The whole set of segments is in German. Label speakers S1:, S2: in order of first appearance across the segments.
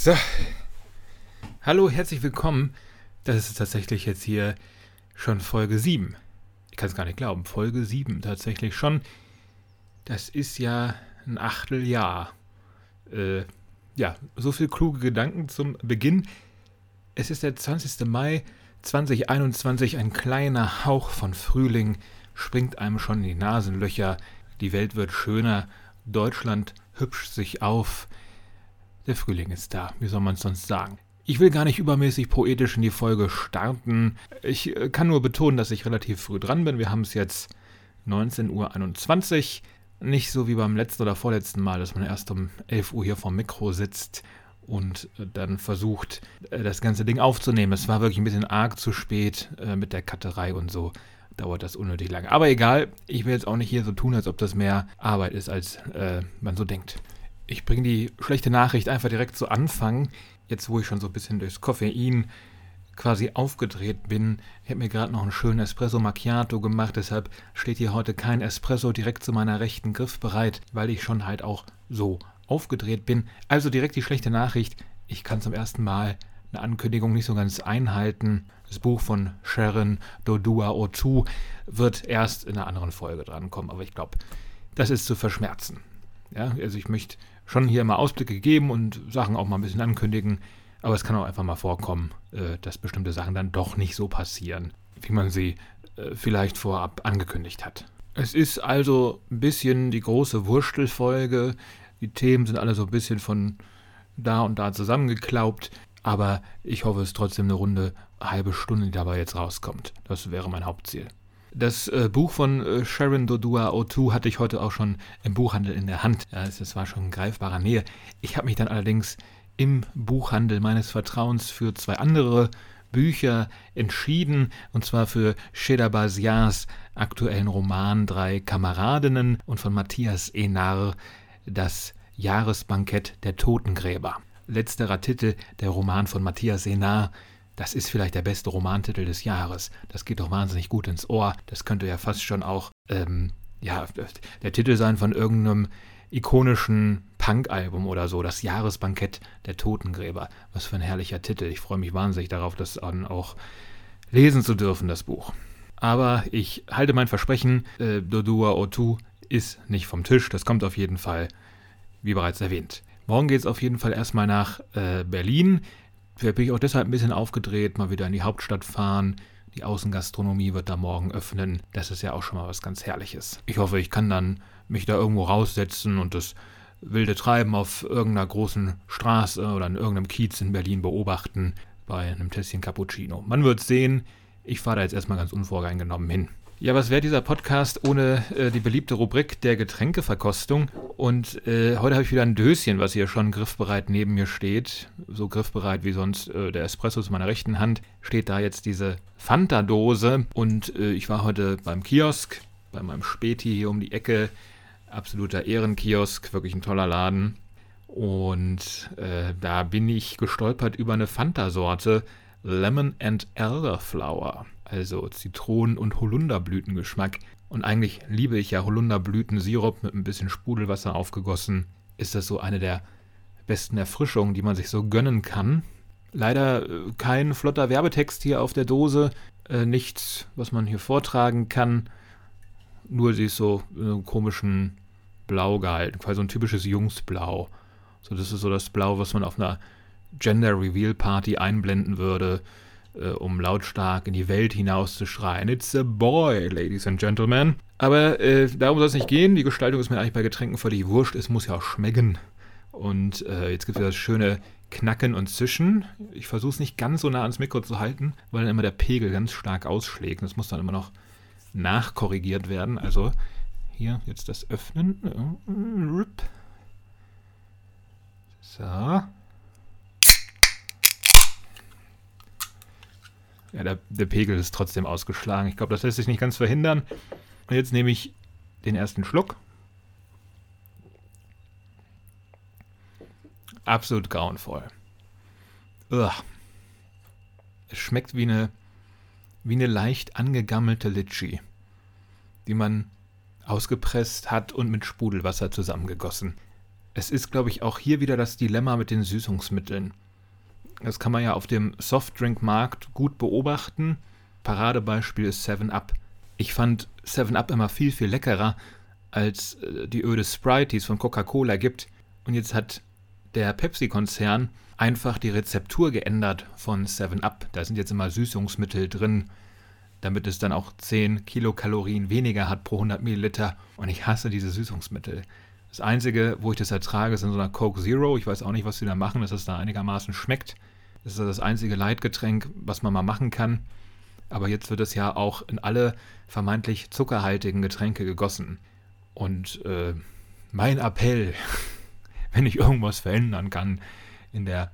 S1: So. Hallo, herzlich willkommen. Das ist tatsächlich jetzt hier schon Folge 7. Ich kann es gar nicht glauben. Folge 7 tatsächlich schon. Das ist ja ein Achteljahr. Äh, ja, so viel kluge Gedanken zum Beginn. Es ist der 20. Mai 2021. Ein kleiner Hauch von Frühling springt einem schon in die Nasenlöcher. Die Welt wird schöner. Deutschland hübscht sich auf. Der Frühling ist da. Wie soll man es sonst sagen? Ich will gar nicht übermäßig poetisch in die Folge starten. Ich äh, kann nur betonen, dass ich relativ früh dran bin. Wir haben es jetzt 19.21 Uhr. Nicht so wie beim letzten oder vorletzten Mal, dass man erst um 11 Uhr hier vorm Mikro sitzt und äh, dann versucht, äh, das ganze Ding aufzunehmen. Es war wirklich ein bisschen arg zu spät mit der Katterei und so. Dauert das unnötig lange. Aber egal, ich will jetzt auch nicht hier so tun, als ob das mehr Arbeit ist, als man so denkt. Ich bringe die schlechte Nachricht einfach direkt zu Anfang. Jetzt, wo ich schon so ein bisschen durchs Koffein quasi aufgedreht bin. Ich habe mir gerade noch einen schönen Espresso Macchiato gemacht, deshalb steht hier heute kein Espresso direkt zu meiner rechten griffbereit, weil ich schon halt auch so aufgedreht bin. Also direkt die schlechte Nachricht. Ich kann zum ersten Mal eine Ankündigung nicht so ganz einhalten. Das Buch von Sharon Dodua Otu wird erst in einer anderen Folge drankommen, aber ich glaube, das ist zu verschmerzen. Ja, also ich möchte schon hier mal Ausblicke geben und Sachen auch mal ein bisschen ankündigen. Aber es kann auch einfach mal vorkommen, äh, dass bestimmte Sachen dann doch nicht so passieren, wie man sie äh, vielleicht vorab angekündigt hat. Es ist also ein bisschen die große Wurstelfolge. Die Themen sind alle so ein bisschen von da und da zusammengeklaubt. Aber ich hoffe, es ist trotzdem eine runde halbe Stunde, die dabei jetzt rauskommt. Das wäre mein Hauptziel. Das äh, Buch von äh, Sharon Dodua O2 hatte ich heute auch schon im Buchhandel in der Hand. Es, es war schon in greifbarer Nähe. Ich habe mich dann allerdings im Buchhandel meines Vertrauens für zwei andere Bücher entschieden, und zwar für Sheda Bazias aktuellen Roman Drei Kameradinnen und von Matthias Enar Das Jahresbankett der Totengräber. Letzterer Titel, der Roman von Matthias Enar, das ist vielleicht der beste Romantitel des Jahres. Das geht doch wahnsinnig gut ins Ohr. Das könnte ja fast schon auch, ähm, ja, der Titel sein von irgendeinem ikonischen Punk-Album oder so. Das Jahresbankett der Totengräber. Was für ein herrlicher Titel. Ich freue mich wahnsinnig darauf, das dann auch lesen zu dürfen, das Buch. Aber ich halte mein Versprechen, äh, Dodua O2 ist nicht vom Tisch. Das kommt auf jeden Fall, wie bereits erwähnt. Morgen geht es auf jeden Fall erstmal nach äh, Berlin. Vielleicht bin ich auch deshalb ein bisschen aufgedreht, mal wieder in die Hauptstadt fahren. Die Außengastronomie wird da morgen öffnen. Das ist ja auch schon mal was ganz Herrliches. Ich hoffe, ich kann dann mich da irgendwo raussetzen und das wilde Treiben auf irgendeiner großen Straße oder in irgendeinem Kiez in Berlin beobachten bei einem Tässchen Cappuccino. Man wird sehen. Ich fahre da jetzt erstmal ganz unvoreingenommen hin. Ja, was wäre dieser Podcast ohne äh, die beliebte Rubrik der Getränkeverkostung? Und äh, heute habe ich wieder ein Döschen, was hier schon griffbereit neben mir steht. So griffbereit wie sonst äh, der Espresso zu meiner rechten Hand. Steht da jetzt diese Fanta-Dose. Und äh, ich war heute beim Kiosk, bei meinem Späti hier um die Ecke. Absoluter Ehrenkiosk, wirklich ein toller Laden. Und äh, da bin ich gestolpert über eine Fanta-Sorte Lemon and Elderflower also Zitronen- und Holunderblütengeschmack. Und eigentlich liebe ich ja Holunderblütensirup mit ein bisschen Sprudelwasser aufgegossen. Ist das so eine der besten Erfrischungen, die man sich so gönnen kann. Leider äh, kein flotter Werbetext hier auf der Dose, äh, nichts, was man hier vortragen kann. Nur sie ist so in einem komischen Blau gehalten, quasi so ein typisches Jungsblau. So, das ist so das Blau, was man auf einer Gender Reveal Party einblenden würde äh, um lautstark in die Welt hinaus zu schreien. It's a boy, ladies and gentlemen. Aber äh, darum soll es nicht gehen. Die Gestaltung ist mir eigentlich bei Getränken völlig wurscht. Es muss ja auch schmecken. Und äh, jetzt gibt es das schöne Knacken und Zischen. Ich versuche es nicht ganz so nah ans Mikro zu halten, weil dann immer der Pegel ganz stark ausschlägt. Das muss dann immer noch nachkorrigiert werden. Also hier jetzt das Öffnen. So. Ja, der, der Pegel ist trotzdem ausgeschlagen. Ich glaube, das lässt sich nicht ganz verhindern. Und jetzt nehme ich den ersten Schluck. Absolut grauenvoll. Ugh. Es schmeckt wie eine, wie eine leicht angegammelte Litschi, die man ausgepresst hat und mit Sprudelwasser zusammengegossen. es ist, glaube ich, auch hier wieder das Dilemma mit den Süßungsmitteln. Das kann man ja auf dem Softdrink-Markt gut beobachten. Paradebeispiel ist 7-Up. Ich fand 7-Up immer viel, viel leckerer als äh, die öde Sprite, die es von Coca-Cola gibt. Und jetzt hat der Pepsi-Konzern einfach die Rezeptur geändert von 7-Up. Da sind jetzt immer Süßungsmittel drin, damit es dann auch 10 Kilokalorien weniger hat pro 100 Milliliter. Und ich hasse diese Süßungsmittel. Das Einzige, wo ich das ertrage, ist in so einer Coke Zero. Ich weiß auch nicht, was sie da machen, dass es da einigermaßen schmeckt. Das ist das einzige Leitgetränk, was man mal machen kann. Aber jetzt wird es ja auch in alle vermeintlich zuckerhaltigen Getränke gegossen. Und äh, mein Appell, wenn ich irgendwas verändern kann in der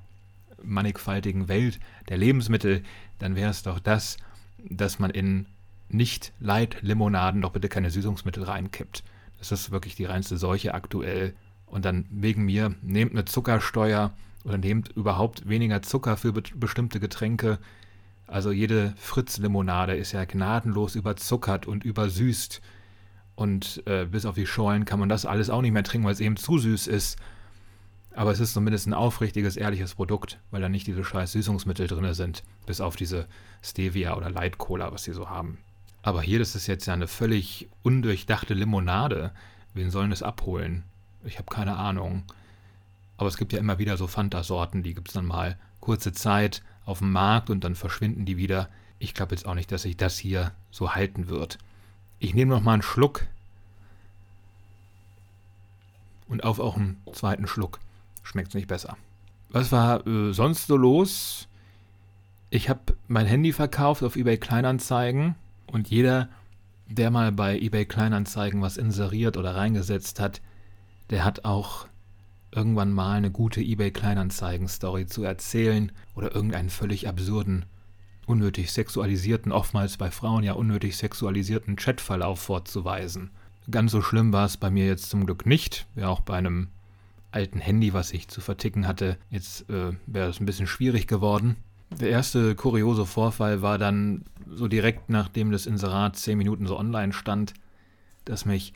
S1: mannigfaltigen Welt der Lebensmittel, dann wäre es doch das, dass man in Nicht-Light-Limonaden doch bitte keine Süßungsmittel reinkippt. Das ist wirklich die reinste Seuche aktuell. Und dann wegen mir, nehmt eine Zuckersteuer oder nehmt überhaupt weniger Zucker für be bestimmte Getränke. Also jede Fritz-Limonade ist ja gnadenlos überzuckert und übersüßt. Und äh, bis auf die Schollen kann man das alles auch nicht mehr trinken, weil es eben zu süß ist. Aber es ist zumindest ein aufrichtiges, ehrliches Produkt, weil da nicht diese scheiß Süßungsmittel drin sind, bis auf diese Stevia oder Light Cola, was sie so haben. Aber hier, das ist jetzt ja eine völlig undurchdachte Limonade. Wen sollen das abholen? Ich habe keine Ahnung. Aber es gibt ja immer wieder so Fanta-Sorten, die gibt es dann mal kurze Zeit auf dem Markt und dann verschwinden die wieder. Ich glaube jetzt auch nicht, dass sich das hier so halten wird. Ich nehme noch mal einen Schluck und auf auch einen zweiten Schluck schmeckt es nicht besser. Was war äh, sonst so los? Ich habe mein Handy verkauft auf eBay Kleinanzeigen und jeder, der mal bei eBay Kleinanzeigen was inseriert oder reingesetzt hat, der hat auch irgendwann mal eine gute eBay Kleinanzeigen-Story zu erzählen oder irgendeinen völlig absurden, unnötig sexualisierten, oftmals bei Frauen ja unnötig sexualisierten Chatverlauf vorzuweisen. Ganz so schlimm war es bei mir jetzt zum Glück nicht, wäre auch bei einem alten Handy, was ich zu verticken hatte. Jetzt äh, wäre es ein bisschen schwierig geworden. Der erste kuriose Vorfall war dann so direkt nachdem das Inserat zehn Minuten so online stand, dass mich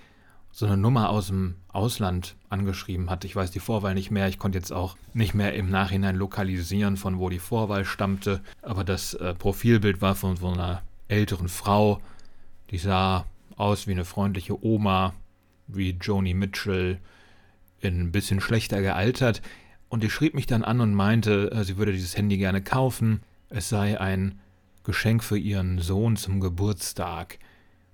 S1: so eine Nummer aus dem Ausland angeschrieben hat. Ich weiß die Vorwahl nicht mehr. Ich konnte jetzt auch nicht mehr im Nachhinein lokalisieren, von wo die Vorwahl stammte. Aber das äh, Profilbild war von so einer älteren Frau. Die sah aus wie eine freundliche Oma, wie Joni Mitchell, in ein bisschen schlechter gealtert. Und die schrieb mich dann an und meinte, äh, sie würde dieses Handy gerne kaufen. Es sei ein Geschenk für ihren Sohn zum Geburtstag.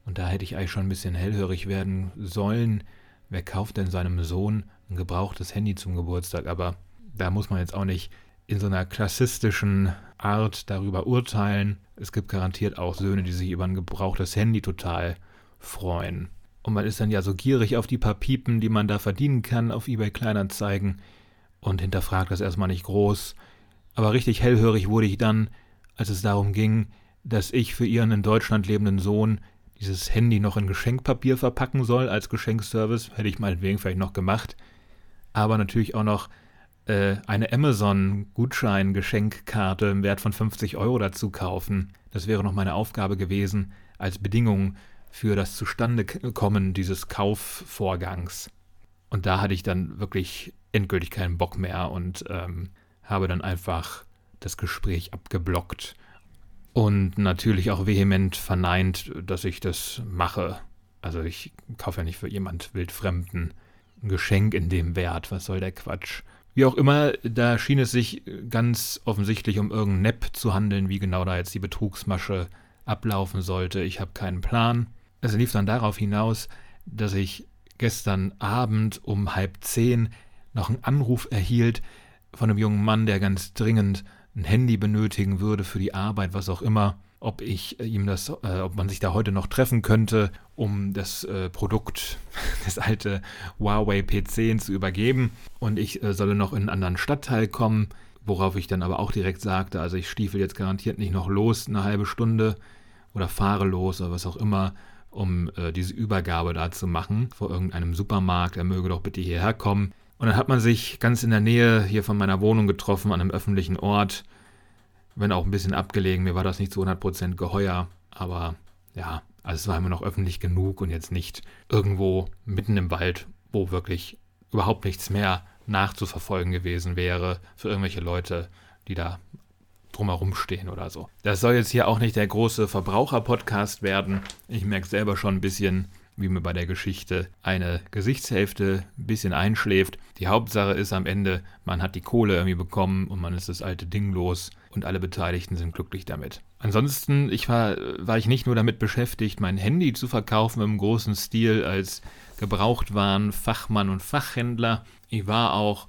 S1: Und da hätte ich eigentlich schon ein bisschen hellhörig werden sollen. Wer kauft denn seinem Sohn ein gebrauchtes Handy zum Geburtstag? Aber da muss man jetzt auch nicht in so einer klassistischen Art darüber urteilen. Es gibt garantiert auch Söhne, die sich über ein gebrauchtes Handy total freuen. Und man ist dann ja so gierig auf die paar Piepen, die man da verdienen kann auf eBay Kleinanzeigen und hinterfragt das erstmal nicht groß. Aber richtig hellhörig wurde ich dann, als es darum ging, dass ich für ihren in Deutschland lebenden Sohn dieses Handy noch in Geschenkpapier verpacken soll als Geschenkservice, hätte ich meinetwegen vielleicht noch gemacht. Aber natürlich auch noch äh, eine Amazon-Gutschein-Geschenkkarte im Wert von 50 Euro dazu kaufen. Das wäre noch meine Aufgabe gewesen als Bedingung für das Zustandekommen dieses Kaufvorgangs. Und da hatte ich dann wirklich endgültig keinen Bock mehr und ähm, habe dann einfach das Gespräch abgeblockt und natürlich auch vehement verneint, dass ich das mache. Also ich kaufe ja nicht für jemand Wildfremden ein Geschenk in dem Wert. Was soll der Quatsch? Wie auch immer, da schien es sich ganz offensichtlich um irgendeinen Nepp zu handeln, wie genau da jetzt die Betrugsmasche ablaufen sollte. Ich habe keinen Plan. Es lief dann darauf hinaus, dass ich gestern Abend um halb zehn noch einen Anruf erhielt von einem jungen Mann, der ganz dringend ein Handy benötigen würde für die Arbeit, was auch immer, ob ich äh, ihm das, äh, ob man sich da heute noch treffen könnte, um das äh, Produkt, das alte Huawei P10 zu übergeben. Und ich äh, solle noch in einen anderen Stadtteil kommen, worauf ich dann aber auch direkt sagte, also ich stiefel jetzt garantiert nicht noch los, eine halbe Stunde oder fahre los oder was auch immer, um äh, diese Übergabe da zu machen vor irgendeinem Supermarkt. Er möge doch bitte hierher kommen. Und dann hat man sich ganz in der Nähe hier von meiner Wohnung getroffen, an einem öffentlichen Ort. Wenn auch ein bisschen abgelegen, mir war das nicht zu 100% geheuer, aber ja, also es war immer noch öffentlich genug und jetzt nicht irgendwo mitten im Wald, wo wirklich überhaupt nichts mehr nachzuverfolgen gewesen wäre für irgendwelche Leute, die da drumherum stehen oder so. Das soll jetzt hier auch nicht der große Verbraucher-Podcast werden. Ich merke selber schon ein bisschen, wie mir bei der Geschichte eine Gesichtshälfte ein bisschen einschläft. Die Hauptsache ist am Ende, man hat die Kohle irgendwie bekommen und man ist das alte Ding los und alle Beteiligten sind glücklich damit. Ansonsten ich war, war ich nicht nur damit beschäftigt, mein Handy zu verkaufen im großen Stil als Gebrauchtwaren, Fachmann und Fachhändler. Ich war auch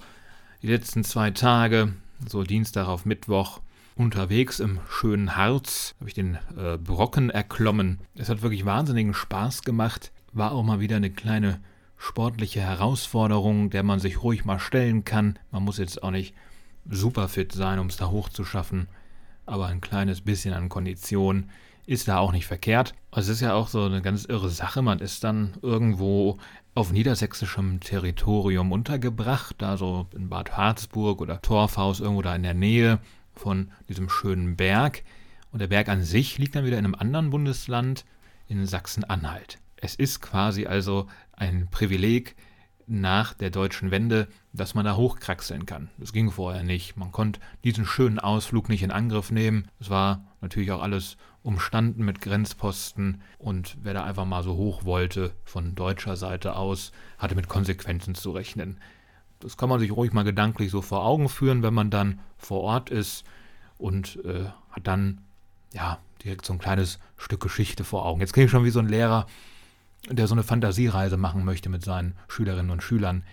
S1: die letzten zwei Tage, so Dienstag auf Mittwoch, unterwegs im schönen Harz, habe ich den äh, Brocken erklommen. Es hat wirklich wahnsinnigen Spaß gemacht. War auch mal wieder eine kleine sportliche Herausforderung, der man sich ruhig mal stellen kann. Man muss jetzt auch nicht super fit sein, um es da hochzuschaffen, aber ein kleines bisschen an Kondition ist da auch nicht verkehrt. Es ist ja auch so eine ganz irre Sache. Man ist dann irgendwo auf niedersächsischem Territorium untergebracht, da so in Bad Harzburg oder Torfhaus irgendwo da in der Nähe von diesem schönen Berg. Und der Berg an sich liegt dann wieder in einem anderen Bundesland, in Sachsen-Anhalt. Es ist quasi also ein Privileg nach der deutschen Wende, dass man da hochkraxeln kann. Das ging vorher nicht. Man konnte diesen schönen Ausflug nicht in Angriff nehmen. Es war natürlich auch alles umstanden mit Grenzposten und wer da einfach mal so hoch wollte von deutscher Seite aus, hatte mit Konsequenzen zu rechnen. Das kann man sich ruhig mal gedanklich so vor Augen führen, wenn man dann vor Ort ist und äh, hat dann ja direkt so ein kleines Stück Geschichte vor Augen. Jetzt klinge ich schon wie so ein Lehrer, der so eine Fantasiereise machen möchte mit seinen Schülerinnen und Schülern.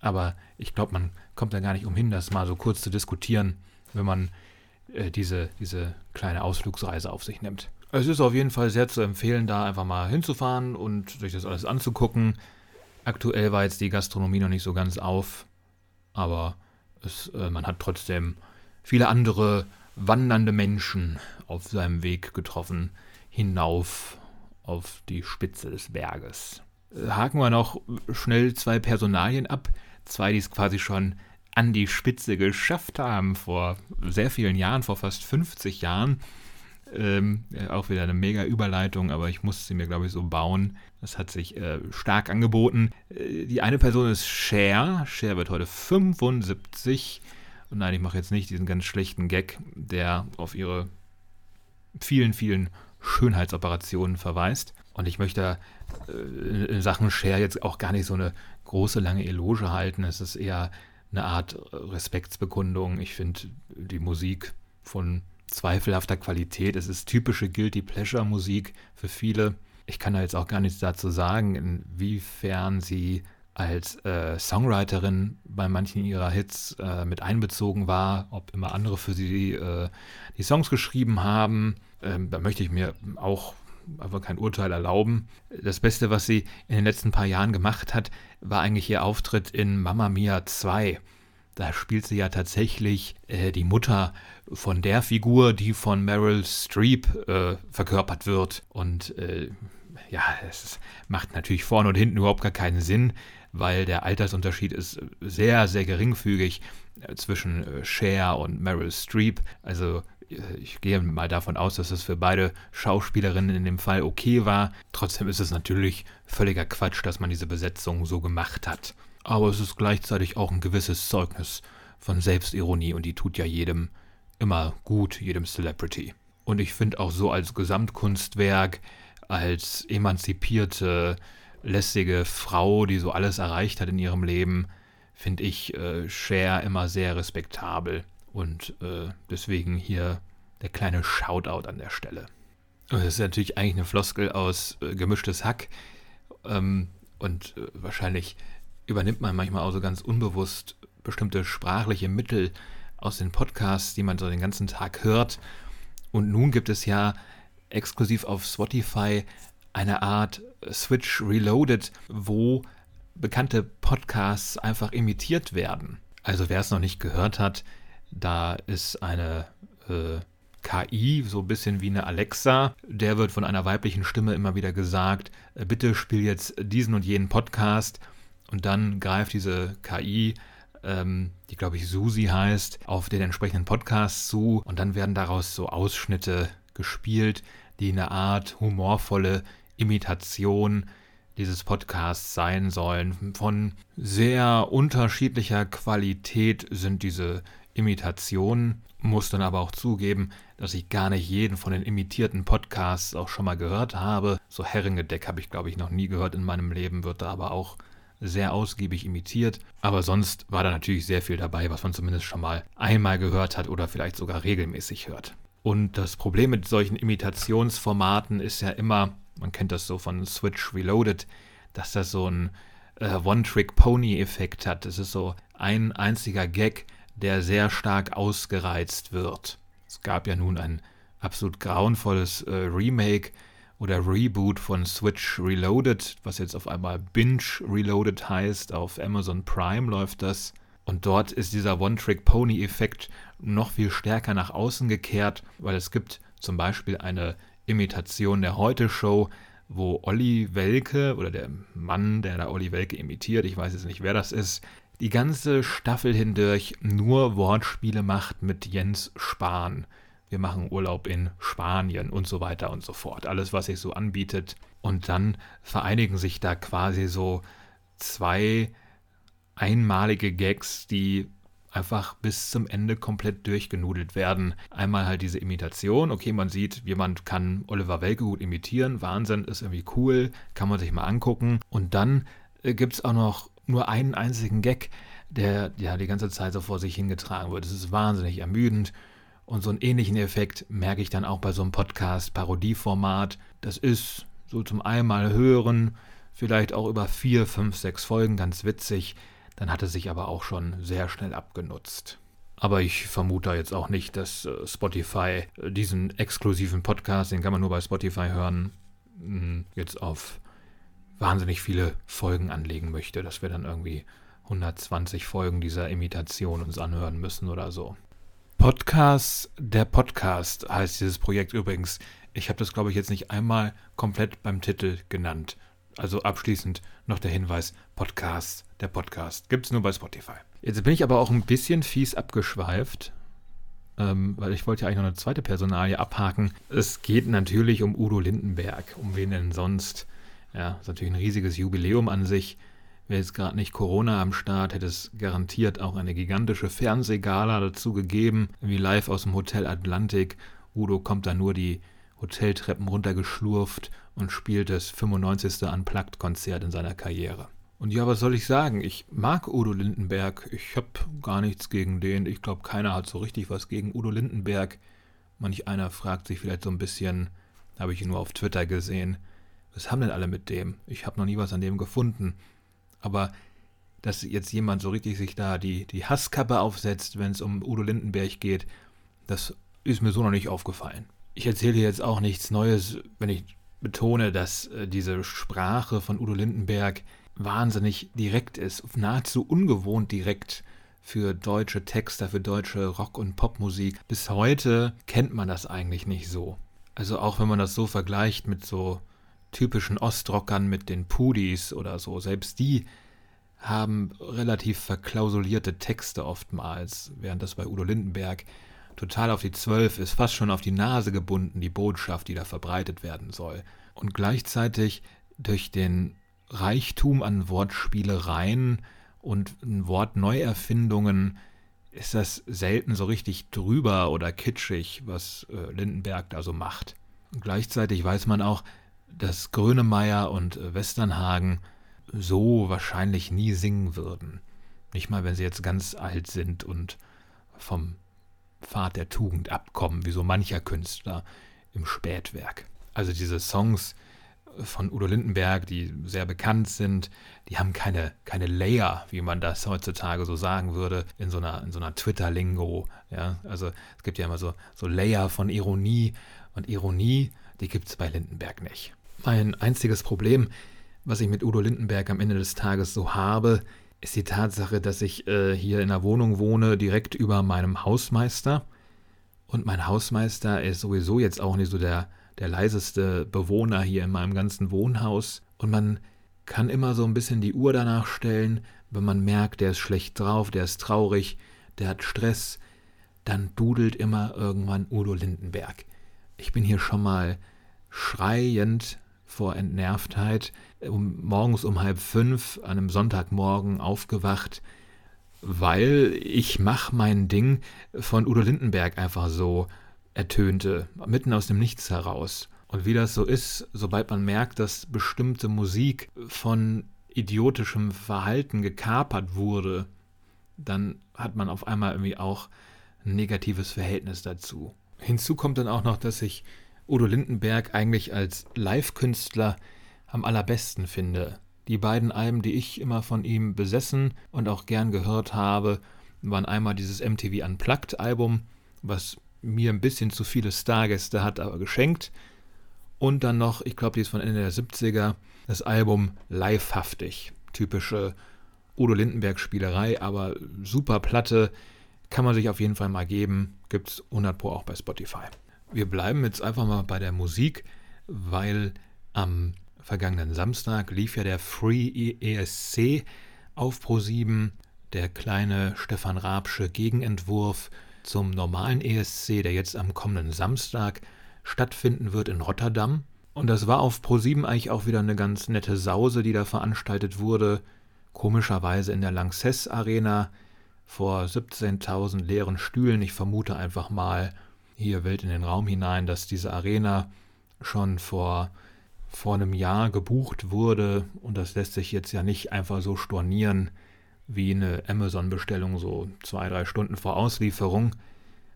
S1: Aber ich glaube, man kommt da gar nicht umhin, das mal so kurz zu diskutieren, wenn man äh, diese, diese kleine Ausflugsreise auf sich nimmt. Es ist auf jeden Fall sehr zu empfehlen, da einfach mal hinzufahren und sich das alles anzugucken. Aktuell war jetzt die Gastronomie noch nicht so ganz auf, aber es, äh, man hat trotzdem viele andere wandernde Menschen auf seinem Weg getroffen, hinauf auf die Spitze des Berges. Äh, haken wir noch schnell zwei Personalien ab, zwei, die es quasi schon an die Spitze geschafft haben vor sehr vielen Jahren, vor fast 50 Jahren. Ähm, auch wieder eine mega Überleitung, aber ich musste sie mir, glaube ich, so bauen. Das hat sich äh, stark angeboten. Äh, die eine Person ist Cher. Cher wird heute 75. Und nein, ich mache jetzt nicht diesen ganz schlechten Gag, der auf ihre vielen, vielen Schönheitsoperationen verweist. Und ich möchte äh, in Sachen Cher jetzt auch gar nicht so eine große, lange Eloge halten. Es ist eher eine Art Respektsbekundung. Ich finde die Musik von zweifelhafter Qualität. Es ist typische Guilty Pleasure Musik für viele. Ich kann da jetzt auch gar nichts dazu sagen, inwiefern sie als äh, Songwriterin bei manchen ihrer Hits äh, mit einbezogen war, ob immer andere für sie äh, die Songs geschrieben haben. Ähm, da möchte ich mir auch einfach kein Urteil erlauben. Das Beste, was sie in den letzten paar Jahren gemacht hat, war eigentlich ihr Auftritt in Mamma Mia 2. Da spielt sie ja tatsächlich äh, die Mutter von der Figur, die von Meryl Streep äh, verkörpert wird. Und äh, ja, es macht natürlich vorne und hinten überhaupt gar keinen Sinn, weil der Altersunterschied ist sehr, sehr geringfügig äh, zwischen äh, Cher und Meryl Streep. Also ich gehe mal davon aus, dass es für beide Schauspielerinnen in dem Fall okay war. Trotzdem ist es natürlich völliger Quatsch, dass man diese Besetzung so gemacht hat aber es ist gleichzeitig auch ein gewisses Zeugnis von Selbstironie und die tut ja jedem immer gut, jedem Celebrity. Und ich finde auch so als Gesamtkunstwerk, als emanzipierte, lässige Frau, die so alles erreicht hat in ihrem Leben, finde ich äh, Cher immer sehr respektabel. Und äh, deswegen hier der kleine Shoutout an der Stelle. Das ist natürlich eigentlich eine Floskel aus äh, gemischtes Hack. Ähm, und äh, wahrscheinlich übernimmt man manchmal auch so ganz unbewusst bestimmte sprachliche Mittel aus den Podcasts, die man so den ganzen Tag hört. Und nun gibt es ja exklusiv auf Spotify eine Art Switch Reloaded, wo bekannte Podcasts einfach imitiert werden. Also wer es noch nicht gehört hat, da ist eine äh, KI, so ein bisschen wie eine Alexa. Der wird von einer weiblichen Stimme immer wieder gesagt, äh, bitte spiel jetzt diesen und jenen Podcast und dann greift diese KI, ähm, die glaube ich Susi heißt, auf den entsprechenden Podcast zu und dann werden daraus so Ausschnitte gespielt, die eine Art humorvolle Imitation dieses Podcasts sein sollen. Von sehr unterschiedlicher Qualität sind diese Imitationen, muss dann aber auch zugeben, dass ich gar nicht jeden von den imitierten Podcasts auch schon mal gehört habe. So Herringedeck habe ich, glaube ich, noch nie gehört in meinem Leben, wird da aber auch sehr ausgiebig imitiert. Aber sonst war da natürlich sehr viel dabei, was man zumindest schon mal einmal gehört hat oder vielleicht sogar regelmäßig hört. Und das Problem mit solchen Imitationsformaten ist ja immer, man kennt das so von Switch Reloaded, dass das so ein äh, One-Trick-Pony-Effekt hat. Es ist so ein einziger Gag, der sehr stark ausgereizt wird. Es gab ja nun ein absolut grauenvolles äh, Remake oder Reboot von Switch Reloaded, was jetzt auf einmal Binge Reloaded heißt. Auf Amazon Prime läuft das. Und dort ist dieser One-Trick-Pony-Effekt noch viel stärker nach außen gekehrt, weil es gibt zum Beispiel eine Imitation der Heute-Show, wo Olli Welke oder der Mann, der da Olli Welke imitiert, ich weiß jetzt nicht, wer das ist, die ganze Staffel hindurch nur Wortspiele macht mit Jens Spahn. Wir machen Urlaub in Spanien und so weiter und so fort. Alles, was sich so anbietet. Und dann vereinigen sich da quasi so zwei einmalige Gags, die einfach bis zum Ende komplett durchgenudelt werden. Einmal halt diese Imitation, okay, man sieht, jemand kann Oliver Welke gut imitieren, Wahnsinn, ist irgendwie cool, kann man sich mal angucken. Und dann äh, gibt es auch noch nur einen einzigen Gag, der ja die ganze Zeit so vor sich hingetragen wird. Es ist wahnsinnig ermüdend. Und so einen ähnlichen Effekt merke ich dann auch bei so einem Podcast-Parodieformat. Das ist so zum einmal hören, vielleicht auch über vier, fünf, sechs Folgen ganz witzig. Dann hat es sich aber auch schon sehr schnell abgenutzt. Aber ich vermute jetzt auch nicht, dass äh, Spotify äh, diesen exklusiven Podcast, den kann man nur bei Spotify hören, hm, jetzt auf wahnsinnig viele Folgen anlegen möchte, dass wir dann irgendwie 120 Folgen dieser Imitation uns anhören müssen oder so. Podcast, der Podcast heißt dieses Projekt übrigens. Ich habe das, glaube ich, jetzt nicht einmal komplett beim Titel genannt. Also abschließend noch der Hinweis, Podcast, der Podcast. Gibt es nur bei Spotify. Jetzt bin ich aber auch ein bisschen fies abgeschweift, ähm, weil ich wollte ja eigentlich noch eine zweite Personalie abhaken. Es geht natürlich um Udo Lindenberg. Um wen denn sonst? Ja, ist natürlich ein riesiges Jubiläum an sich. Wäre jetzt gerade nicht Corona am Start, hätte es garantiert auch eine gigantische Fernsehgala dazu gegeben, wie live aus dem Hotel Atlantik. Udo kommt da nur die Hoteltreppen runtergeschlurft und spielt das 95. Unplugged-Konzert in seiner Karriere. Und ja, was soll ich sagen? Ich mag Udo Lindenberg. Ich habe gar nichts gegen den. Ich glaube, keiner hat so richtig was gegen Udo Lindenberg. Manch einer fragt sich vielleicht so ein bisschen, habe ich ihn nur auf Twitter gesehen, was haben denn alle mit dem? Ich habe noch nie was an dem gefunden. Aber dass jetzt jemand so richtig sich da die, die Hasskappe aufsetzt, wenn es um Udo Lindenberg geht, das ist mir so noch nicht aufgefallen. Ich erzähle jetzt auch nichts Neues, wenn ich betone, dass äh, diese Sprache von Udo Lindenberg wahnsinnig direkt ist, nahezu ungewohnt direkt für deutsche Texter, für deutsche Rock- und Popmusik. Bis heute kennt man das eigentlich nicht so. Also auch wenn man das so vergleicht mit so typischen Ostrockern, mit den Pudis oder so, selbst die haben relativ verklausulierte Texte oftmals, während das bei Udo Lindenberg total auf die Zwölf ist, fast schon auf die Nase gebunden, die Botschaft, die da verbreitet werden soll. Und gleichzeitig durch den Reichtum an Wortspielereien und Wortneuerfindungen ist das selten so richtig drüber oder kitschig, was äh, Lindenberg da so macht. Gleichzeitig weiß man auch, dass Grönemeyer und äh, Westernhagen so wahrscheinlich nie singen würden. Nicht mal, wenn sie jetzt ganz alt sind und vom Pfad der Tugend abkommen, wie so mancher Künstler im Spätwerk. Also diese Songs von Udo Lindenberg, die sehr bekannt sind, die haben keine, keine Layer, wie man das heutzutage so sagen würde, in so einer, in so einer Twitter-Lingo. Ja? Also es gibt ja immer so, so Layer von Ironie und Ironie, die gibt es bei Lindenberg nicht. Mein einziges Problem, was ich mit Udo Lindenberg am Ende des Tages so habe, ist die Tatsache, dass ich äh, hier in einer Wohnung wohne, direkt über meinem Hausmeister. Und mein Hausmeister ist sowieso jetzt auch nicht so der, der leiseste Bewohner hier in meinem ganzen Wohnhaus. Und man kann immer so ein bisschen die Uhr danach stellen, wenn man merkt, der ist schlecht drauf, der ist traurig, der hat Stress, dann dudelt immer irgendwann Udo Lindenberg. Ich bin hier schon mal schreiend vor Entnervtheit, um, morgens um halb fünf, an einem Sonntagmorgen aufgewacht, weil ich mach mein Ding von Udo Lindenberg einfach so ertönte, mitten aus dem Nichts heraus. Und wie das so ist, sobald man merkt, dass bestimmte Musik von idiotischem Verhalten gekapert wurde, dann hat man auf einmal irgendwie auch ein negatives Verhältnis dazu. Hinzu kommt dann auch noch, dass ich Udo Lindenberg eigentlich als Live-Künstler am allerbesten finde. Die beiden Alben, die ich immer von ihm besessen und auch gern gehört habe, waren einmal dieses MTV Unplugged Album, was mir ein bisschen zu viele Stargäste hat, aber geschenkt. Und dann noch, ich glaube, die ist von Ende der 70er, das Album Livehaftig. Typische Udo Lindenberg Spielerei, aber super Platte. Kann man sich auf jeden Fall mal geben. Gibt es 100 Pro auch bei Spotify. Wir bleiben jetzt einfach mal bei der Musik, weil am vergangenen Samstag lief ja der Free ESC auf Pro7, der kleine Stefan Raabsche Gegenentwurf zum normalen ESC, der jetzt am kommenden Samstag stattfinden wird in Rotterdam. Und das war auf Pro7 eigentlich auch wieder eine ganz nette Sause, die da veranstaltet wurde. Komischerweise in der Lanxess Arena vor 17.000 leeren Stühlen. Ich vermute einfach mal hier wild in den Raum hinein, dass diese Arena schon vor vor einem Jahr gebucht wurde und das lässt sich jetzt ja nicht einfach so stornieren wie eine Amazon-Bestellung so zwei, drei Stunden vor Auslieferung.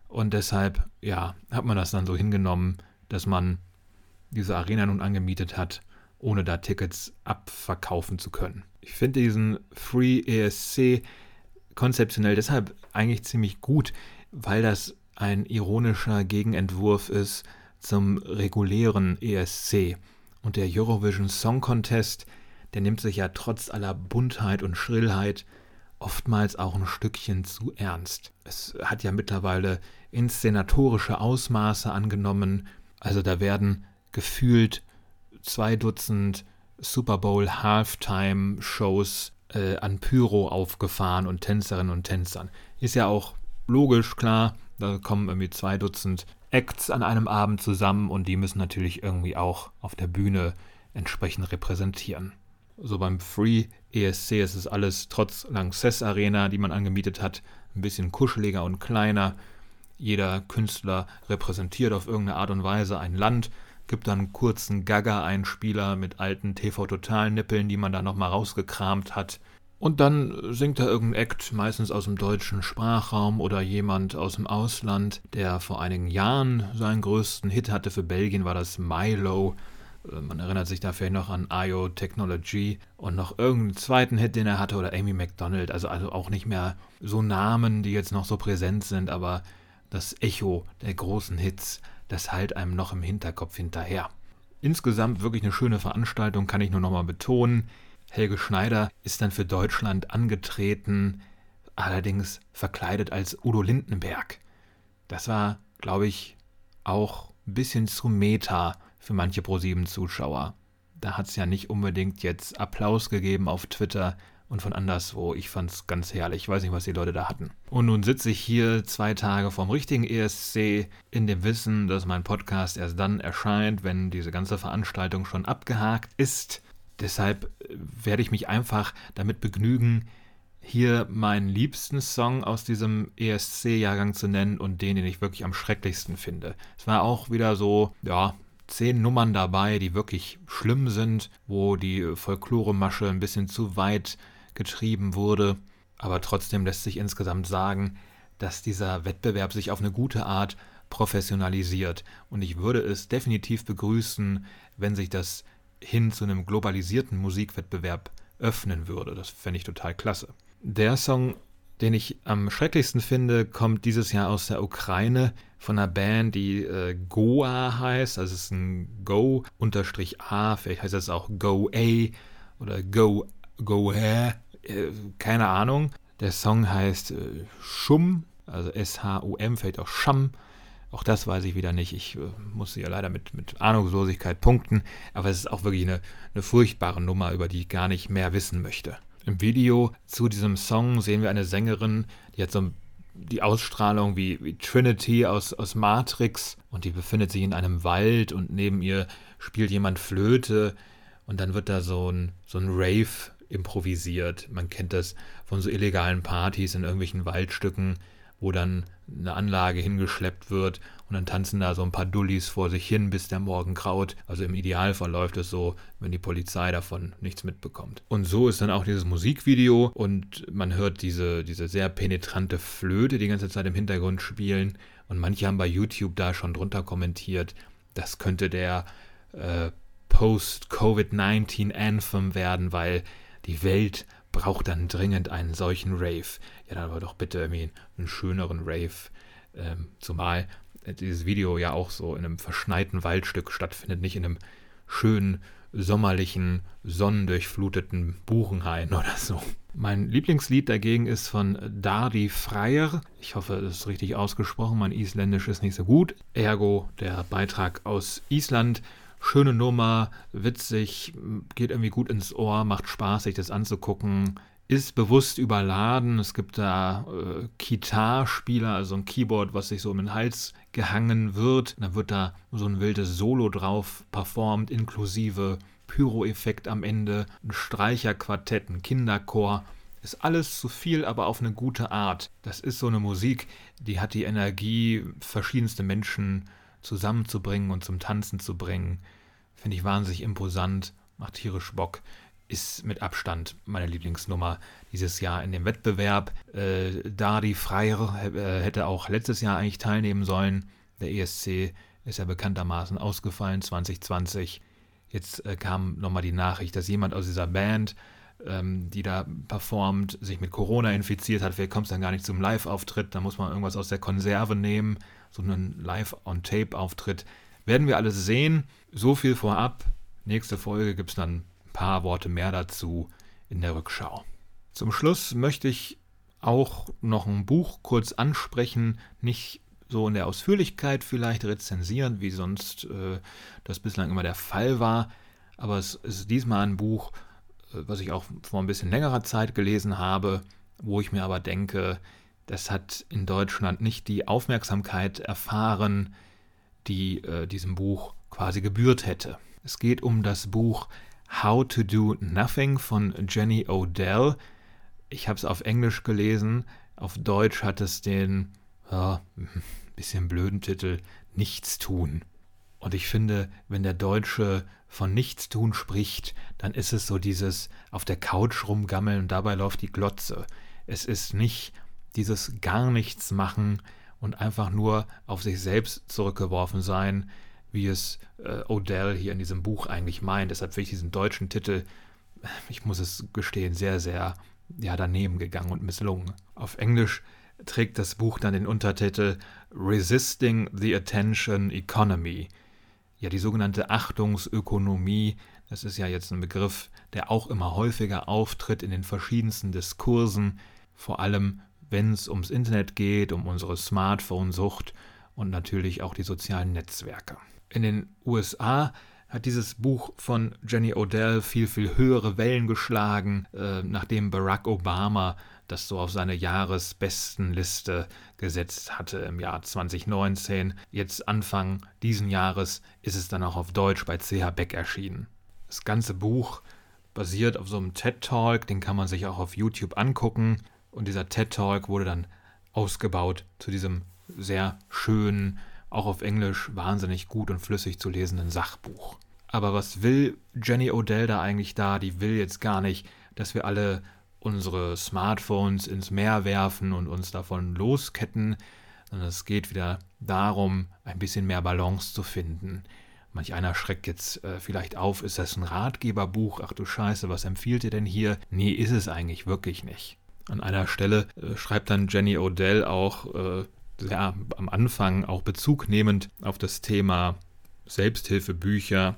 S1: Und deshalb, ja, hat man das dann so hingenommen, dass man diese Arena nun angemietet hat, ohne da Tickets abverkaufen zu können. Ich finde diesen Free ESC konzeptionell deshalb eigentlich ziemlich gut, weil das ein ironischer Gegenentwurf ist zum regulären ESC. Und der Eurovision Song Contest, der nimmt sich ja trotz aller Buntheit und Schrillheit oftmals auch ein Stückchen zu ernst. Es hat ja mittlerweile inszenatorische Ausmaße angenommen. Also da werden gefühlt zwei Dutzend Super Bowl Halftime Shows äh, an Pyro aufgefahren und Tänzerinnen und Tänzern. Ist ja auch logisch, klar. Da kommen irgendwie zwei Dutzend Acts an einem Abend zusammen und die müssen natürlich irgendwie auch auf der Bühne entsprechend repräsentieren. So beim Free ESC ist es alles trotz Lanxess Arena, die man angemietet hat, ein bisschen kuscheliger und kleiner. Jeder Künstler repräsentiert auf irgendeine Art und Weise ein Land, gibt dann einen kurzen Gaga-Einspieler mit alten TV-Total-Nippeln, die man da nochmal rausgekramt hat. Und dann singt da irgendein Act, meistens aus dem deutschen Sprachraum oder jemand aus dem Ausland, der vor einigen Jahren seinen größten Hit hatte für Belgien, war das Milo. Äh, man erinnert sich da vielleicht noch an IO Technology und noch irgendeinen zweiten Hit, den er hatte, oder Amy McDonald. Also, also auch nicht mehr so Namen, die jetzt noch so präsent sind, aber das Echo der großen Hits, das halt einem noch im Hinterkopf hinterher. Insgesamt wirklich eine schöne Veranstaltung, kann ich nur nochmal betonen. Helge Schneider ist dann für Deutschland angetreten, allerdings verkleidet als Udo Lindenberg. Das war, glaube ich, auch ein bisschen zu meta für manche ProSieben-Zuschauer. Da hat es ja nicht unbedingt jetzt Applaus gegeben auf Twitter und von anderswo. Ich fand es ganz herrlich. Ich weiß nicht, was die Leute da hatten. Und nun sitze ich hier zwei Tage vom richtigen ESC in dem Wissen, dass mein Podcast erst dann erscheint, wenn diese ganze Veranstaltung schon abgehakt ist. Deshalb äh, werde ich mich einfach damit begnügen, hier meinen liebsten Song aus diesem ESC-Jahrgang zu nennen und den, den ich wirklich am schrecklichsten finde. Es war auch wieder so, ja, zehn Nummern dabei, die wirklich schlimm sind, wo die Folkloremasche ein bisschen zu weit getrieben wurde. Aber trotzdem lässt sich insgesamt sagen, dass dieser Wettbewerb sich auf eine gute Art professionalisiert. Und ich würde es definitiv begrüßen, wenn sich das hin zu einem globalisierten Musikwettbewerb öffnen würde. Das fände ich total klasse. Der Song, den ich am schrecklichsten finde, kommt dieses Jahr aus der Ukraine von einer Band, die äh, Goa heißt. Also es ist ein Go-A, vielleicht heißt das auch Go-A oder Go, Go äh, keine Ahnung. Der Song heißt äh, Schum, also S-H-U-M, vielleicht auch Scham. Auch das weiß ich wieder nicht. Ich äh, muss ja leider mit, mit Ahnungslosigkeit punkten. Aber es ist auch wirklich eine, eine furchtbare Nummer, über die ich gar nicht mehr wissen möchte. Im Video zu diesem Song sehen wir eine Sängerin, die hat so die Ausstrahlung wie, wie Trinity aus, aus Matrix und die befindet sich in einem Wald und neben ihr spielt jemand Flöte und dann wird da so ein, so ein Rave improvisiert. Man kennt das von so illegalen Partys in irgendwelchen Waldstücken, wo dann eine Anlage hingeschleppt wird und dann tanzen da so ein paar Dullis vor sich hin, bis der Morgen graut. Also im Idealfall läuft es so, wenn die Polizei davon nichts mitbekommt. Und so ist dann auch dieses Musikvideo und man hört diese, diese sehr penetrante Flöte die ganze Zeit im Hintergrund spielen und manche haben bei YouTube da schon drunter kommentiert, das könnte der äh, Post-Covid-19 Anthem werden, weil die Welt braucht dann dringend einen solchen Rave. Ja, dann aber doch bitte irgendwie einen schöneren Rave. Ähm, zumal dieses Video ja auch so in einem verschneiten Waldstück stattfindet, nicht in einem schönen, sommerlichen, sonnendurchfluteten Buchenhain oder so. Mein Lieblingslied dagegen ist von Dardi Freyr. Ich hoffe, das ist richtig ausgesprochen. Mein Isländisch ist nicht so gut. Ergo der Beitrag aus Island schöne Nummer, witzig, geht irgendwie gut ins Ohr, macht Spaß, sich das anzugucken. Ist bewusst überladen. Es gibt da äh, Kitar-Spieler, also ein Keyboard, was sich so um den Hals gehangen wird. Dann wird da so ein wildes Solo drauf performt, inklusive Pyro-Effekt am Ende, ein Streicherquartett, ein Kinderchor. Ist alles zu viel, aber auf eine gute Art. Das ist so eine Musik, die hat die Energie, verschiedenste Menschen zusammenzubringen und zum Tanzen zu bringen. Finde ich wahnsinnig imposant, macht tierisch Bock. Ist mit Abstand meine Lieblingsnummer dieses Jahr in dem Wettbewerb. Äh, Dari Freier äh, hätte auch letztes Jahr eigentlich teilnehmen sollen. Der ESC ist ja bekanntermaßen ausgefallen 2020. Jetzt äh, kam nochmal die Nachricht, dass jemand aus dieser Band, ähm, die da performt, sich mit Corona infiziert hat. Vielleicht kommt es dann gar nicht zum Live-Auftritt. Da muss man irgendwas aus der Konserve nehmen. So einen Live-on-Tape-Auftritt. Werden wir alles sehen. So viel vorab. Nächste Folge gibt es dann ein paar Worte mehr dazu in der Rückschau. Zum Schluss möchte ich auch noch ein Buch kurz ansprechen, nicht so in der Ausführlichkeit vielleicht rezensieren, wie sonst äh, das bislang immer der Fall war, aber es ist diesmal ein Buch, äh, was ich auch vor ein bisschen längerer Zeit gelesen habe, wo ich mir aber denke, das hat in Deutschland nicht die Aufmerksamkeit erfahren, die äh, diesem Buch quasi gebührt hätte. Es geht um das Buch How to Do Nothing von Jenny Odell. Ich habe es auf Englisch gelesen, auf Deutsch hat es den ja, bisschen blöden Titel Nichtstun. Und ich finde, wenn der Deutsche von Nichtstun spricht, dann ist es so dieses auf der Couch rumgammeln und dabei läuft die Glotze. Es ist nicht dieses gar nichts machen und einfach nur auf sich selbst zurückgeworfen sein, wie es äh, Odell hier in diesem Buch eigentlich meint. Deshalb finde ich diesen deutschen Titel, ich muss es gestehen, sehr, sehr ja, daneben gegangen und misslungen. Auf Englisch trägt das Buch dann den Untertitel Resisting the Attention Economy. Ja, die sogenannte Achtungsökonomie, das ist ja jetzt ein Begriff, der auch immer häufiger auftritt in den verschiedensten Diskursen, vor allem wenn es ums Internet geht, um unsere Smartphone-Sucht und natürlich auch die sozialen Netzwerke. In den USA hat dieses Buch von Jenny Odell viel, viel höhere Wellen geschlagen, äh, nachdem Barack Obama das so auf seine Jahresbestenliste gesetzt hatte im Jahr 2019. Jetzt Anfang diesen Jahres ist es dann auch auf Deutsch bei CH Beck erschienen. Das ganze Buch basiert auf so einem TED Talk, den kann man sich auch auf YouTube angucken. Und dieser TED Talk wurde dann ausgebaut zu diesem sehr schönen, auch auf Englisch wahnsinnig gut und flüssig zu lesenden Sachbuch. Aber was will Jenny Odell da eigentlich da? Die will jetzt gar nicht, dass wir alle unsere Smartphones ins Meer werfen und uns davon losketten, sondern es geht wieder darum, ein bisschen mehr Balance zu finden. Manch einer schreckt jetzt äh, vielleicht auf, ist das ein Ratgeberbuch? Ach du Scheiße, was empfiehlt ihr denn hier? Nee, ist es eigentlich wirklich nicht. An einer Stelle äh, schreibt dann Jenny Odell auch äh, ja, am Anfang auch Bezug nehmend auf das Thema Selbsthilfebücher.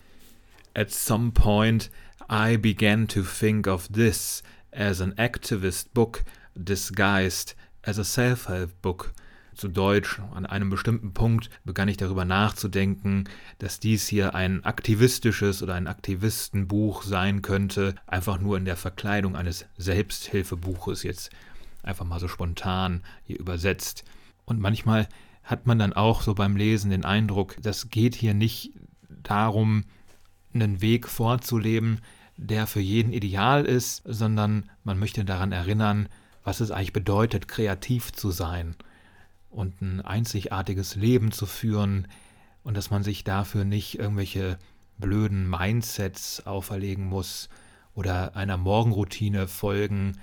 S1: At some point I began to think of this as an activist book disguised as a self-help book zu Deutsch, an einem bestimmten Punkt begann ich darüber nachzudenken, dass dies hier ein aktivistisches oder ein Aktivistenbuch sein könnte, einfach nur in der Verkleidung eines Selbsthilfebuches jetzt einfach mal so spontan hier übersetzt. Und manchmal hat man dann auch so beim Lesen den Eindruck, das geht hier nicht darum, einen Weg vorzuleben, der für jeden ideal ist, sondern man möchte daran erinnern, was es eigentlich bedeutet, kreativ zu sein und ein einzigartiges Leben zu führen und dass man sich dafür nicht irgendwelche blöden Mindsets auferlegen muss oder einer Morgenroutine folgen,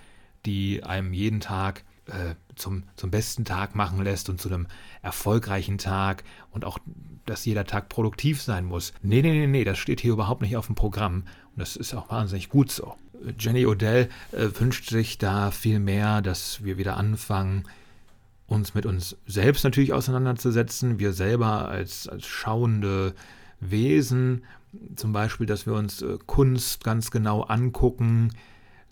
S1: die einem jeden Tag äh, zum, zum besten Tag machen lässt und zu einem erfolgreichen Tag und auch, dass jeder Tag produktiv sein muss. Nee, nee, nee, nee, das steht hier überhaupt nicht auf dem Programm und das ist auch wahnsinnig gut so. Jenny Odell äh, wünscht sich da viel mehr, dass wir wieder anfangen, uns mit uns selbst natürlich auseinanderzusetzen. Wir selber als, als schauende Wesen, zum Beispiel, dass wir uns äh, Kunst ganz genau angucken,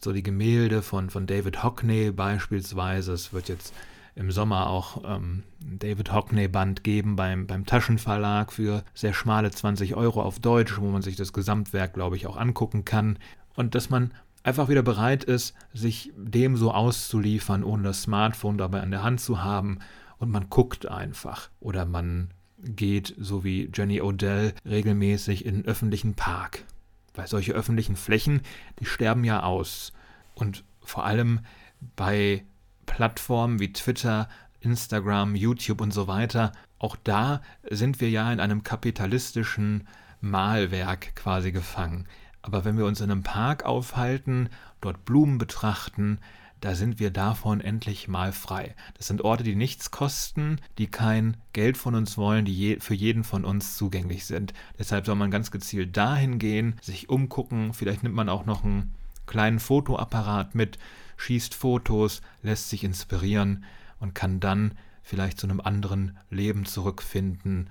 S1: so die Gemälde von, von David Hockney beispielsweise. Es wird jetzt im Sommer auch ähm, David Hockney Band geben beim, beim Taschenverlag für sehr schmale 20 Euro auf Deutsch, wo man sich das Gesamtwerk, glaube ich, auch angucken kann. Und dass man einfach wieder bereit ist, sich dem so auszuliefern, ohne das Smartphone dabei an der Hand zu haben. Und man guckt einfach. Oder man geht, so wie Jenny Odell, regelmäßig in einen öffentlichen Park. Weil solche öffentlichen Flächen, die sterben ja aus. Und vor allem bei Plattformen wie Twitter, Instagram, YouTube und so weiter, auch da sind wir ja in einem kapitalistischen Malwerk quasi gefangen. Aber wenn wir uns in einem Park aufhalten, dort Blumen betrachten, da sind wir davon endlich mal frei. Das sind Orte, die nichts kosten, die kein Geld von uns wollen, die je, für jeden von uns zugänglich sind. Deshalb soll man ganz gezielt dahin gehen, sich umgucken, vielleicht nimmt man auch noch einen kleinen Fotoapparat mit, schießt Fotos, lässt sich inspirieren und kann dann vielleicht zu einem anderen Leben zurückfinden,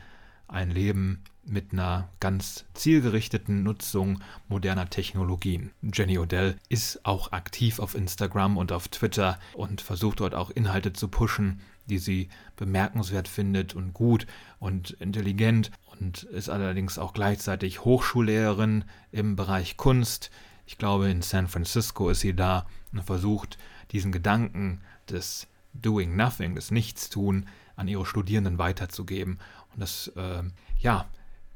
S1: ein Leben mit einer ganz zielgerichteten Nutzung moderner Technologien. Jenny Odell ist auch aktiv auf Instagram und auf Twitter und versucht dort auch Inhalte zu pushen, die sie bemerkenswert findet und gut und intelligent und ist allerdings auch gleichzeitig Hochschullehrerin im Bereich Kunst. Ich glaube, in San Francisco ist sie da und versucht, diesen Gedanken des Doing Nothing, des Nichtstun, an ihre Studierenden weiterzugeben. Und das, äh, ja,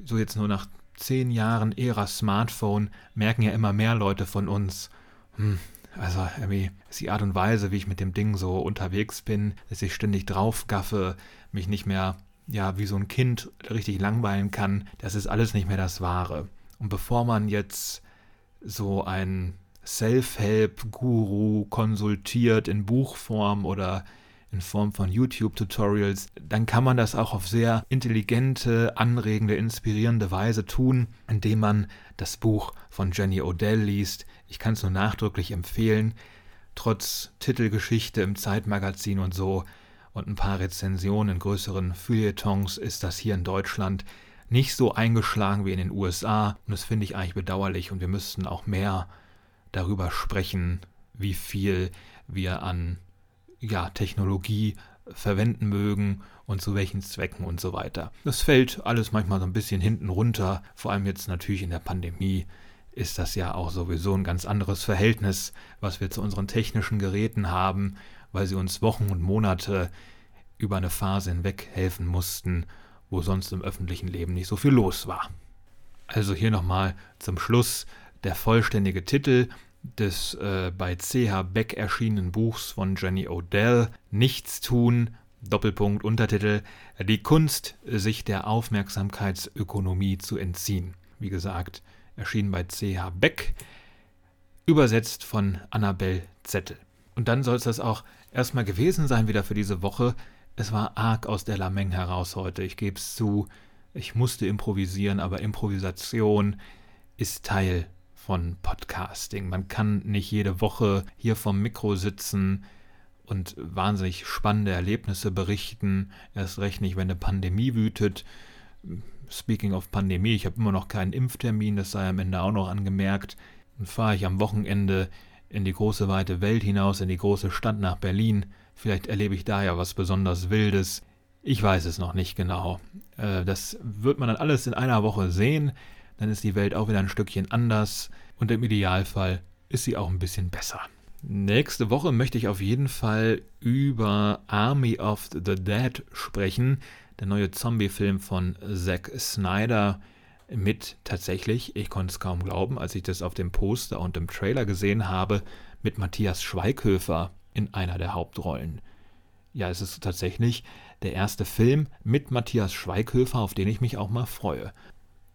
S1: so jetzt nur nach zehn Jahren Ära Smartphone merken ja immer mehr Leute von uns, hm, also irgendwie ist die Art und Weise, wie ich mit dem Ding so unterwegs bin, dass ich ständig draufgaffe, mich nicht mehr, ja, wie so ein Kind richtig langweilen kann, das ist alles nicht mehr das Wahre. Und bevor man jetzt so ein Self-Help-Guru konsultiert in Buchform oder in Form von YouTube-Tutorials, dann kann man das auch auf sehr intelligente, anregende, inspirierende Weise tun, indem man das Buch von Jenny Odell liest. Ich kann es nur nachdrücklich empfehlen. Trotz Titelgeschichte im Zeitmagazin und so und ein paar Rezensionen in größeren Feuilletons ist das hier in Deutschland nicht so eingeschlagen wie in den USA. Und das finde ich eigentlich bedauerlich und wir müssten auch mehr darüber sprechen, wie viel wir an ja, Technologie verwenden mögen und zu welchen Zwecken und so weiter. Das fällt alles manchmal so ein bisschen hinten runter, vor allem jetzt natürlich in der Pandemie ist das ja auch sowieso ein ganz anderes Verhältnis, was wir zu unseren technischen Geräten haben, weil sie uns Wochen und Monate über eine Phase hinweg helfen mussten, wo sonst im öffentlichen Leben nicht so viel los war. Also hier nochmal zum Schluss der vollständige Titel des äh, bei CH Beck erschienenen Buchs von Jenny Odell Nichtstun, Doppelpunkt Untertitel Die Kunst, sich der Aufmerksamkeitsökonomie zu entziehen. Wie gesagt, erschienen bei CH Beck, übersetzt von Annabel Zettel. Und dann soll es das auch erstmal gewesen sein wieder für diese Woche. Es war arg aus der Lameng heraus heute, ich gebe es zu. Ich musste improvisieren, aber Improvisation ist Teil von Podcasting. Man kann nicht jede Woche hier vom Mikro sitzen und wahnsinnig spannende Erlebnisse berichten. Erst recht nicht, wenn eine Pandemie wütet. Speaking of Pandemie, ich habe immer noch keinen Impftermin, das sei am Ende auch noch angemerkt. Dann fahre ich am Wochenende in die große weite Welt hinaus, in die große Stadt nach Berlin. Vielleicht erlebe ich da ja was besonders Wildes. Ich weiß es noch nicht genau. Äh, das wird man dann alles in einer Woche sehen dann ist die Welt auch wieder ein Stückchen anders und im Idealfall ist sie auch ein bisschen besser. Nächste Woche möchte ich auf jeden Fall über Army of the Dead sprechen, der neue Zombie-Film von Zack Snyder mit tatsächlich, ich konnte es kaum glauben, als ich das auf dem Poster und im Trailer gesehen habe, mit Matthias Schweighöfer in einer der Hauptrollen. Ja, es ist tatsächlich der erste Film mit Matthias Schweighöfer, auf den ich mich auch mal freue.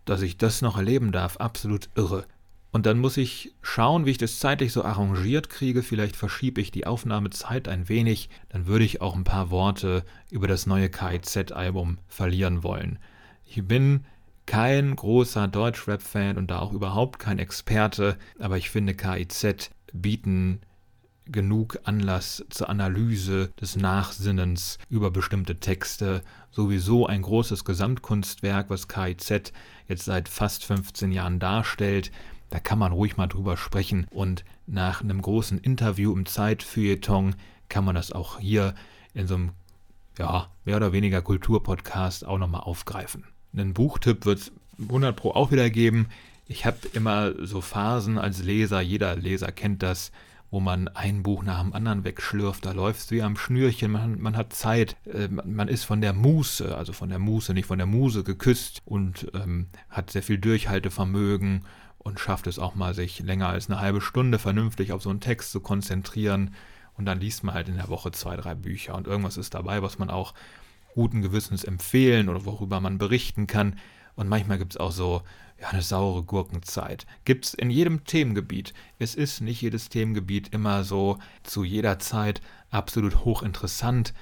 S1: Dass ich das noch erleben darf, absolut irre. Und dann muss ich schauen, wie ich das zeitlich so arrangiert kriege. Vielleicht verschiebe ich die Aufnahmezeit ein wenig. Dann würde ich auch ein paar Worte über das neue KIZ-Album verlieren wollen. Ich bin kein großer Deutschrap-Fan und da auch überhaupt kein Experte, aber ich finde KIZ bieten genug Anlass zur Analyse des Nachsinnens über bestimmte Texte. Sowieso ein großes Gesamtkunstwerk, was KIZ jetzt seit fast 15 Jahren darstellt. Da kann man ruhig mal drüber sprechen und nach einem großen Interview im Zeitfeuilleton kann man das auch hier in so einem ja, mehr oder weniger Kulturpodcast auch nochmal aufgreifen. Einen Buchtipp wird es 100 Pro auch wieder geben. Ich habe immer so Phasen als Leser, jeder Leser kennt das, wo man ein Buch nach dem anderen wegschlürft, da läuft es wie am Schnürchen, man, man hat Zeit, äh, man ist von der Muße, also von der Muße, nicht von der Muse geküsst und ähm, hat sehr viel Durchhaltevermögen und schafft es auch mal, sich länger als eine halbe Stunde vernünftig auf so einen Text zu konzentrieren. Und dann liest man halt in der Woche zwei, drei Bücher und irgendwas ist dabei, was man auch guten Gewissens empfehlen oder worüber man berichten kann. Und manchmal gibt es auch so ja, eine saure Gurkenzeit. Gibt es in jedem Themengebiet. Es ist nicht jedes Themengebiet immer so zu jeder Zeit absolut hochinteressant.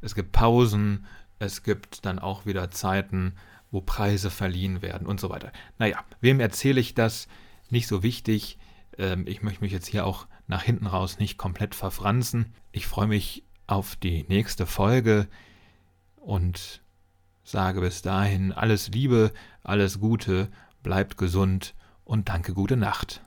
S1: Es gibt Pausen, es gibt dann auch wieder Zeiten, wo Preise verliehen werden und so weiter. Naja, wem erzähle ich das? Nicht so wichtig. Ähm, ich möchte mich jetzt hier auch nach hinten raus nicht komplett verfranzen. Ich freue mich auf die nächste Folge und sage bis dahin alles Liebe, alles Gute, bleibt gesund und danke gute Nacht.